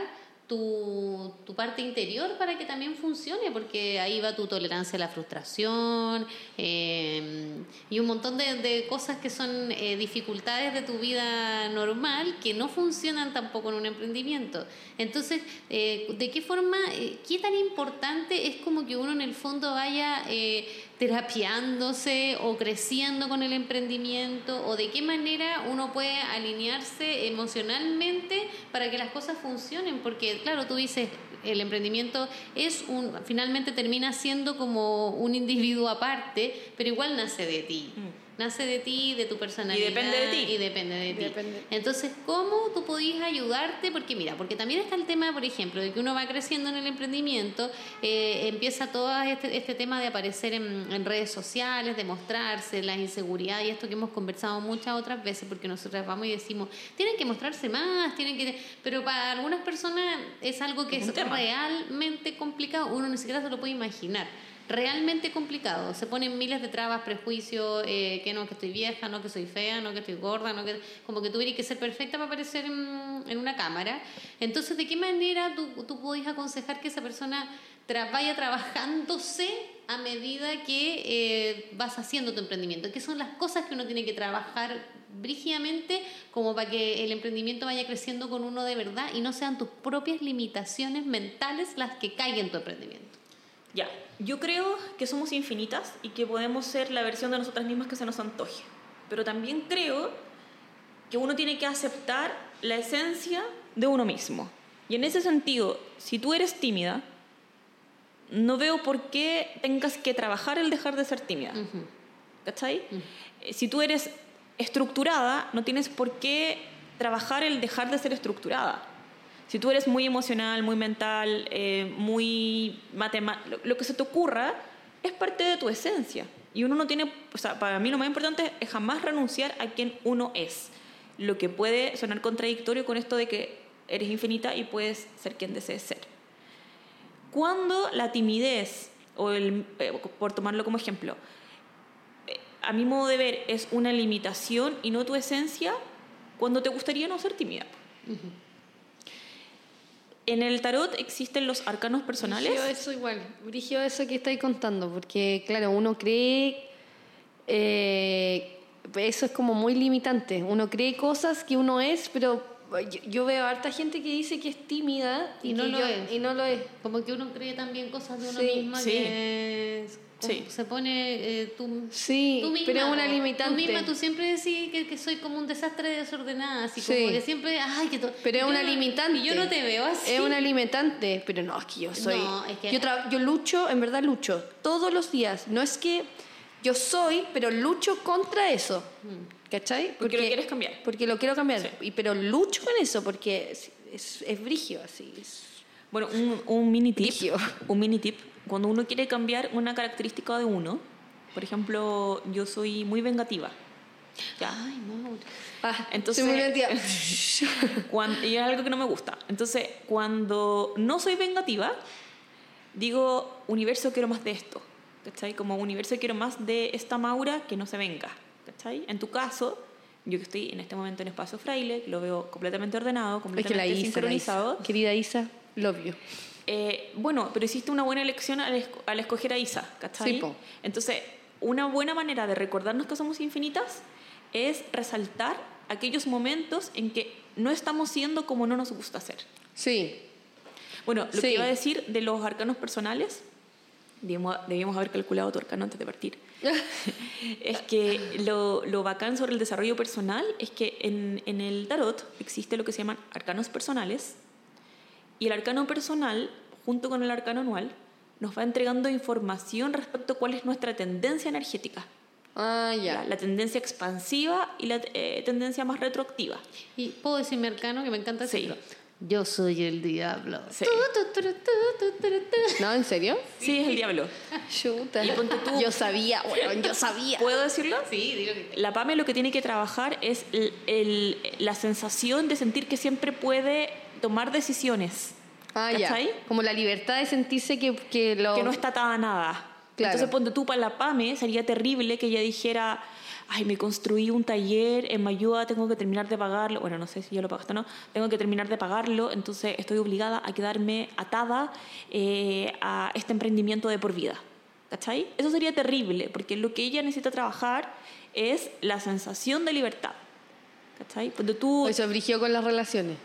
tu, tu parte interior para que también funcione, porque ahí va tu tolerancia a la frustración eh, y un montón de, de cosas que son eh, dificultades de tu vida normal que no funcionan tampoco en un emprendimiento. Entonces, eh, ¿de qué forma, qué tan importante es como que uno en el fondo vaya terapiándose o creciendo con el emprendimiento o de qué manera uno puede alinearse emocionalmente para que las cosas funcionen? Porque, claro, tú dices, el emprendimiento es un, finalmente termina siendo como un individuo aparte, pero igual nace de ti. Nace de ti, de tu personalidad. depende de ti. Y depende de ti. Depende. Entonces, ¿cómo tú podías ayudarte? Porque mira, porque también está el tema, por ejemplo, de que uno va creciendo en el emprendimiento, eh, empieza todo este, este tema de aparecer en, en redes sociales, de mostrarse, la inseguridad y esto que hemos conversado muchas otras veces, porque nosotras vamos y decimos, tienen que mostrarse más, tienen que... Pero para algunas personas es algo que Es es, realmente complicado, uno ni siquiera se lo puede imaginar realmente complicado. Se ponen miles de trabas, prejuicios, eh, que no, que estoy vieja, no, que soy fea, no, que estoy gorda, no, que como que tuviera que ser perfecta para aparecer en, una cámara. Entonces, ¿de qué manera tú, tú podés aconsejar que esa persona vaya trabajándose a medida que eh, vas haciendo tu emprendimiento? ¿Qué son las cosas que uno tiene que trabajar brígidamente como para que el emprendimiento vaya creciendo con uno de verdad y no sean tus propias limitaciones mentales las que caigan en tu emprendimiento? Ya, yo creo que somos infinitas y que podemos ser la versión de nosotras mismas que se nos antoje. Pero también creo que uno tiene que aceptar la esencia de uno mismo. Y en ese sentido, si tú eres tímida, no veo por qué tengas que trabajar el dejar de ser tímida. Ujú. ¿Cachai? Eh, Si tú eres estructurada, no tienes por qué trabajar el dejar de ser estructurada. Si tú eres muy emocional, muy mental, eh, muy matemático, lo, que se te ocurra es parte de tu esencia. Y uno no tiene, o sea, para mí lo más importante es jamás renunciar a quien uno es. Lo que puede sonar contradictorio con esto de que eres infinita y puedes ser quien desees ser. Cuando la timidez, o el, eh, por tomarlo como ejemplo, eh, a mi modo de ver, es una limitación y no tu esencia cuando te gustaría no ser tímida. En el tarot existen los arcanos personales. Brigio eso igual, brigio eso que estáis contando, porque claro, uno cree, eh, eso es como muy limitante, uno cree cosas que uno es, pero yo, yo veo a harta gente que dice que es tímida Y no que lo yo- es. Y no lo es. Como que uno cree también cosas de uno Sí, misma sí. que es- Sí. se pone eh, tú, Sí, tú misma, pero es una limitante. Tú misma, tú siempre decís que, que soy como un desastre desordenada, así Sí. como que siempre, ay, que Pero es una no- limitante. Y yo no te veo así. Es una limitante, pero no, es que yo soy. No, es que- yo, tra- yo lucho, en verdad lucho, todos los días. No es que yo soy, pero lucho contra eso. ¿Cachai? Porque lo quieres cambiar. Porque lo quiero cambiar. Sí. Y, pero lucho con eso porque es, es, es brigio así. es- Bueno, un, un mini tip. Brigio. Un mini tip. Cuando uno quiere cambiar una característica de uno, por ejemplo, yo soy muy vengativa. ¿ya? Ay, Mauro. Ah, Entonces- soy muy mentira. Cuando, y es algo que no me gusta. Entonces, cuando no soy vengativa, digo, universo quiero más de esto. ¿Cachai? Como universo quiero más de esta Maura que no se venga. ¿Cachai? En tu caso, yo que estoy en este momento en espacio fraile, que lo veo completamente ordenado, es que completamente la Isa, la sincronizado. Isa. Querida Isa, love you. Eh, bueno, pero hiciste una buena elección al, esco- al escoger a Isa, ¿cachai? Sí. Entonces, una buena manera de recordarnos que somos infinitas es resaltar aquellos momentos en que no estamos siendo como no nos gusta ser. Sí. Bueno, lo Sí. que iba a decir de los arcanos personales, debíamos, debíamos haber calculado tu arcano antes de partir, es que lo, lo bacán sobre el desarrollo personal es que en, en el tarot existe lo que se llaman arcanos personales y el arcano personal, junto con el arcano anual, nos va entregando información respecto a cuál es nuestra tendencia energética. Ah, La, ya. la tendencia expansiva y la eh, tendencia más retroactiva. Y puedo decir mi arcano, que me encanta Sí. decirlo. Yo soy el diablo. Sí. Tu, tu, tu, tu, tu, tu, tu. ¿No? ¿En serio? Sí, es el diablo. Chuta. Y ponte tú- Yo sabía, weón, yo sabía. ¿Puedo decirlo? Sí, digo que La PAME lo que tiene que trabajar es el- el- la sensación de sentir que siempre puede tomar decisiones. Ah, ya. ¿Cachai? Como la libertad de sentirse que, que lo... Que no está atada a nada. Claro. Entonces, ponte tú para la PAME, sería terrible que ella dijera, ay, me construí un taller en Mayúa, tengo que terminar de pagarlo. Bueno, no sé si ya lo pagaste o no. Tengo que terminar de pagarlo, entonces estoy obligada a quedarme atada eh, a este emprendimiento de por vida. ¿Cachai? Eso sería terrible, porque lo que ella necesita trabajar es la sensación de libertad. ¿Cachai? Ponte tú... Eso brigió con las relaciones.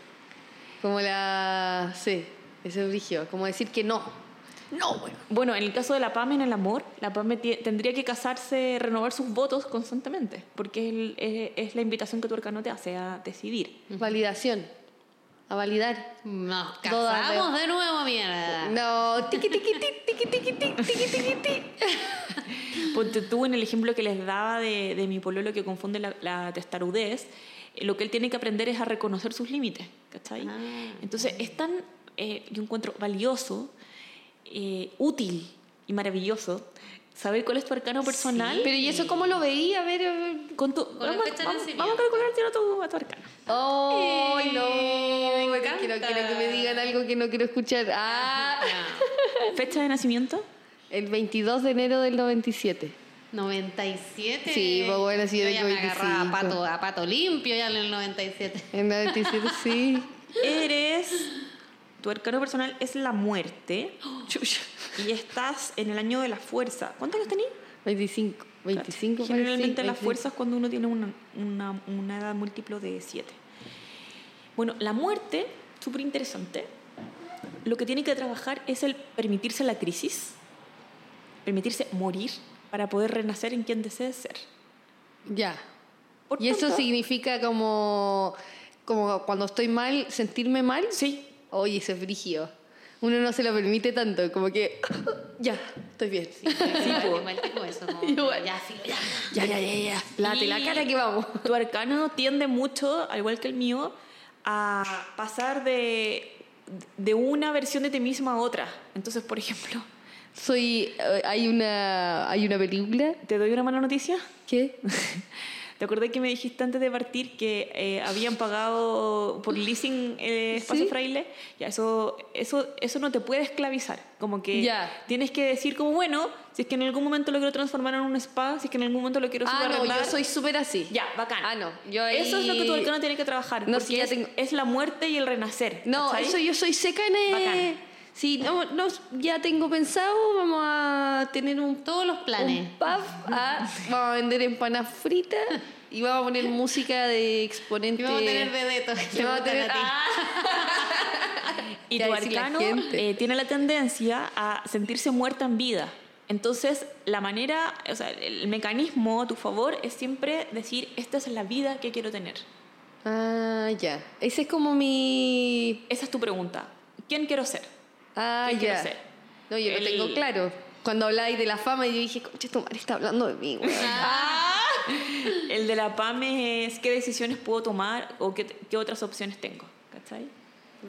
Como la... Sí, eso brigió. Como decir que no. No, bueno. Bueno, en el caso de la PAME en el amor, la PAME tendría que casarse, renovar sus votos constantemente, porque es, el- es- es la invitación que tu arcano te hace a decidir. Validación. A validar. nos casamos de nuevo, mierda. No, tiqui tiqui ti, tiqui tiqui ti, tiqui tiqui ti. Ponte tú en el ejemplo que les daba de, de mi pololo que confunde la, la testarudez, lo que él tiene que aprender es a reconocer sus límites, ¿cachai? Ah. Entonces es tan, eh, yo encuentro valioso, eh, útil y maravilloso saber cuál es tu arcano personal. Pero ¿y eso cómo lo veía? A ver... a ver. Con tu, la vamos, vamos- vamos a calcular tiro tu, a tu arcano. ¡Ay, no! Eh, me Quiero, encanta. quiero que me digan algo que no quiero escuchar. ¡Ah! ¿Fecha de nacimiento? El 22 de enero del 97. 97. Sí, pues bueno, sí, yo Yo ya me agarraba a 25. pato, a pato limpio ya en el 97. En 97, sí. Eres. Tu arcano personal es la muerte. Y estás en el año de la fuerza. ¿Cuántos años tenías? 25. 25 parece, Generalmente la 25. fuerza es cuando uno tiene una, una, una edad múltiplo de 7. Bueno, la muerte, súper interesante. Lo que tiene que trabajar es el permitirse la crisis, permitirse morir para poder renacer en quien desee ser. Ya. Por ¿Y eso tanto- significa como, como cuando estoy mal, sentirme mal? Sí, Oye, eso es brígido. Uno no se lo permite tanto, como que ya, estoy bien. Sí, igual, igual tengo eso. Como, Igual. Ya, sí, ya. Ya, ya, ya, ya. Late la cara que vamos. Tu arcano tiende mucho, al igual que el mío, a pasar de, de una versión de ti misma a otra. Entonces, por ejemplo, Soy, eh, hay una, hay una película ¿te doy una mala noticia? que ¿Te acordás que me dijiste antes de partir que eh, habían pagado por leasing eh, espacio Sí. fraile? Ya, eso, eso, eso no te puede esclavizar. Como que Ya. tienes que decir como, bueno, si es que en algún momento lo quiero transformar en un spa, si es que en algún momento lo quiero Ah, no, yo soy súper así. Ya, bacán. Ah, no. Yo ahí- Eso es lo que tu arcano tiene que trabajar. No, porque ya es, tengo- es la muerte y el renacer. No, ¿cachai? eso yo soy seca en... eh, Bacán. Sí, no, no, ya tengo pensado, vamos a tener un Todos los planes. un pub, a- vamos a vender empanadas fritas y vamos a poner música de exponente. Y vamos a tener vedetos. que Y vamos a tener- a ti. Ah. Y ¿Qué tu arcano gente? eh, tiene la tendencia a sentirse muerta en vida. Entonces, la manera, o sea, el mecanismo a tu favor es siempre decir, esta es la vida que quiero tener. Ah, ya. Ese es como mi... Esa es tu pregunta. ¿Quién quiero ser? Ah, ¿Qué ya. No, yo El- lo tengo claro. Cuando habláis de la fama, yo dije, conche, tu madre está hablando de mí, güey. El de la PAME es qué decisiones puedo tomar o qué, qué otras opciones tengo. ¿Cachai?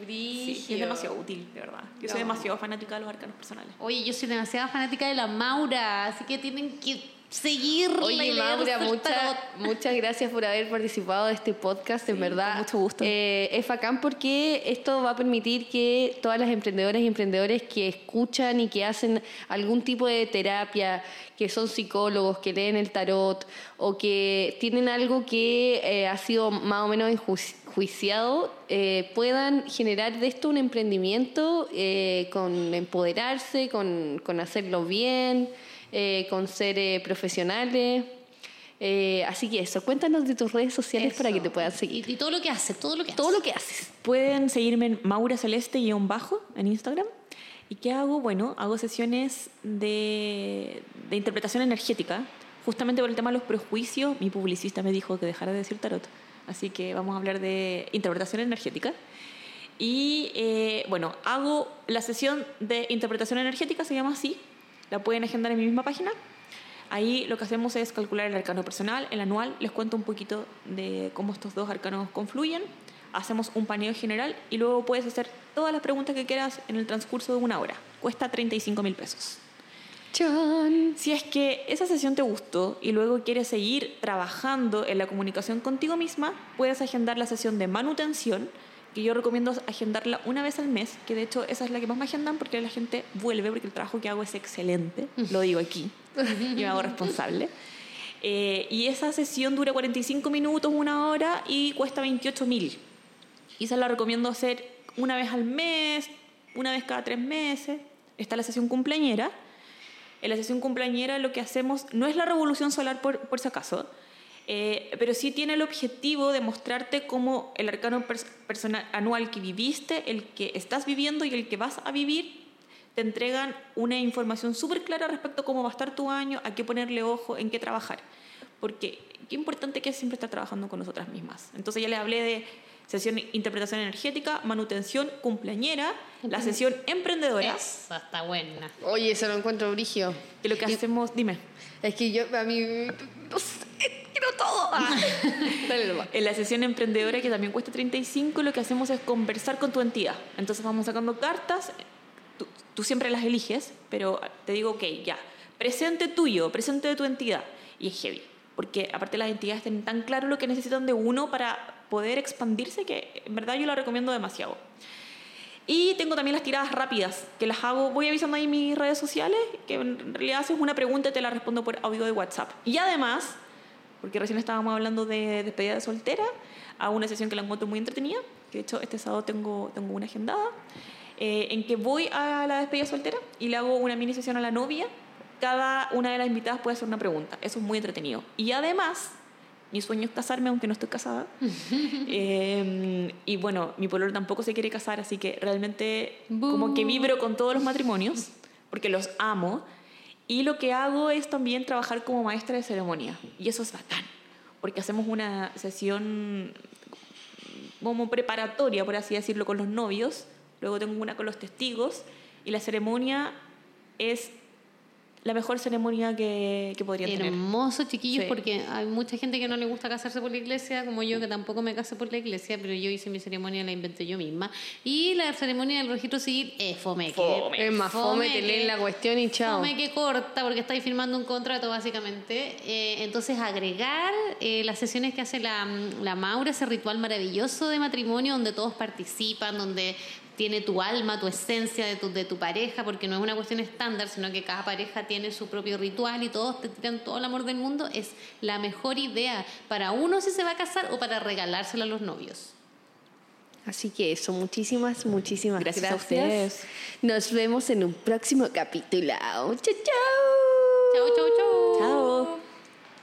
Sí, es demasiado útil, de verdad. Yo soy No. demasiado fanática de los arcanos personales. Oye, yo soy demasiada fanática de la Maura, así que tienen que seguirla y Oye, Maura, mucha- muchas gracias por haber participado de este podcast, en verdad. con mucho gusto. Eh, es bacán porque esto va a permitir que todas las emprendedoras y emprendedores que escuchan y que hacen algún tipo de terapia, que son psicólogos, que leen el tarot o que tienen algo que eh, ha sido más o menos enjuiciado, eh, puedan generar de esto un emprendimiento eh, con empoderarse, con, con hacerlo bien, eh, con ser eh, profesionales. Eh, así que eso, cuéntanos de tus redes sociales para que te puedan seguir. Y, y todo lo que hace, todo lo que Todo lo que haces. Pueden seguirme en Maura Celeste-bajo en Instagram. ¿Y qué hago? Bueno, hago sesiones de, de interpretación energética. Justamente por el tema de los prejuicios, mi publicista me dijo que dejara de decir tarot. Así que vamos a hablar de interpretación energética. Y eh, bueno, hago la sesión de interpretación energética, se llama así. La pueden agendar en mi misma página. Ahí lo que hacemos es calcular el arcano personal, el anual. Les cuento un poquito de cómo estos dos arcanos confluyen. Hacemos un paneo general y luego puedes hacer todas las preguntas que quieras en el transcurso de una hora. Cuesta 35 mil pesos. Chan. Si es que esa sesión te gustó y luego quieres seguir trabajando en la comunicación contigo misma, puedes agendar la sesión de manutención, que yo recomiendo agendarla una vez al mes, que de hecho esa es la que más me agendan porque la gente vuelve, porque el trabajo que hago es excelente, lo digo aquí, y me hago responsable. Eh, y esa sesión dura 45 minutos, una hora y cuesta 28 mil. Y esa la recomiendo hacer una vez al mes, una vez cada tres meses. Está la sesión cumpleañera. En la sesión cumpleañera lo que hacemos no es la revolución solar por, por si acaso, eh, pero sí tiene el objetivo de mostrarte cómo el arcano pers- personal anual que viviste, el que estás viviendo y el que vas a vivir, te entregan una información súper clara respecto a cómo va a estar tu año, a qué ponerle ojo, en qué trabajar. Porque qué importante que es siempre estar trabajando con nosotras mismas. Entonces ya les hablé de sesión interpretación energética, manutención cumpleañera, la sesión emprendedora, Esa está buena. Oye, eso lo encuentro brigio. que lo que hacemos, dime. Es que yo, a mí, no sé, quiero todo. Ah. En la sesión emprendedora, que también cuesta 35, lo que hacemos es conversar con tu entidad. Entonces vamos sacando cartas, tú, tú siempre las eliges, pero te digo, ok, ya, presente tuyo, presente de tu entidad. Y es heavy, porque aparte las entidades tienen tan claro lo que necesitan de uno para poder expandirse que en verdad yo la recomiendo demasiado. Y tengo también las tiradas rápidas, que las hago, voy avisando ahí en mis redes sociales, que en realidad haces una pregunta y te la respondo por audio de WhatsApp. Y además, porque recién estábamos hablando de despedida de soltera, hago una sesión que la encuentro muy entretenida, que de hecho este sábado tengo, tengo una agendada, eh, en que voy a la despedida soltera y le hago una mini sesión a la novia. Cada una de las invitadas puede hacer una pregunta. Eso es muy entretenido. Y además, mi sueño es casarme, aunque no estoy casada. Eh, y bueno, mi pololo tampoco se quiere casar, así que realmente como que vibro con todos los matrimonios, porque los amo. Y lo que hago es también trabajar como maestra de ceremonia. Y eso es bacán, porque hacemos una sesión como preparatoria, por así decirlo, con los novios. Luego tengo una con los testigos. Y la ceremonia es la mejor ceremonia que, que podrían tener. Hermoso, chiquillos, Sí. porque hay mucha gente que no le gusta casarse por la iglesia, como yo, que tampoco me casé por la iglesia, pero yo hice mi ceremonia, la inventé yo misma. Y la ceremonia del registro civil es fome. que-. Es más fome, te que- leen la cuestión y chao. Fome que corta, porque estáis firmando un contrato, básicamente. Eh, entonces, agregar eh, las sesiones que hace la, la Maura, ese ritual maravilloso de matrimonio, donde todos participan, donde tiene tu alma, tu esencia de tu, de tu pareja, porque no es una cuestión estándar, sino que cada pareja tiene su propio ritual y todos te tiran todo el amor del mundo, es la mejor idea para uno si se va a casar o para regalársela a los novios. Así que eso, muchísimas, muchísimas Gracias a gracias. ustedes. Nos vemos en un próximo capítulo. Chao, chao. Chau, chau, chau.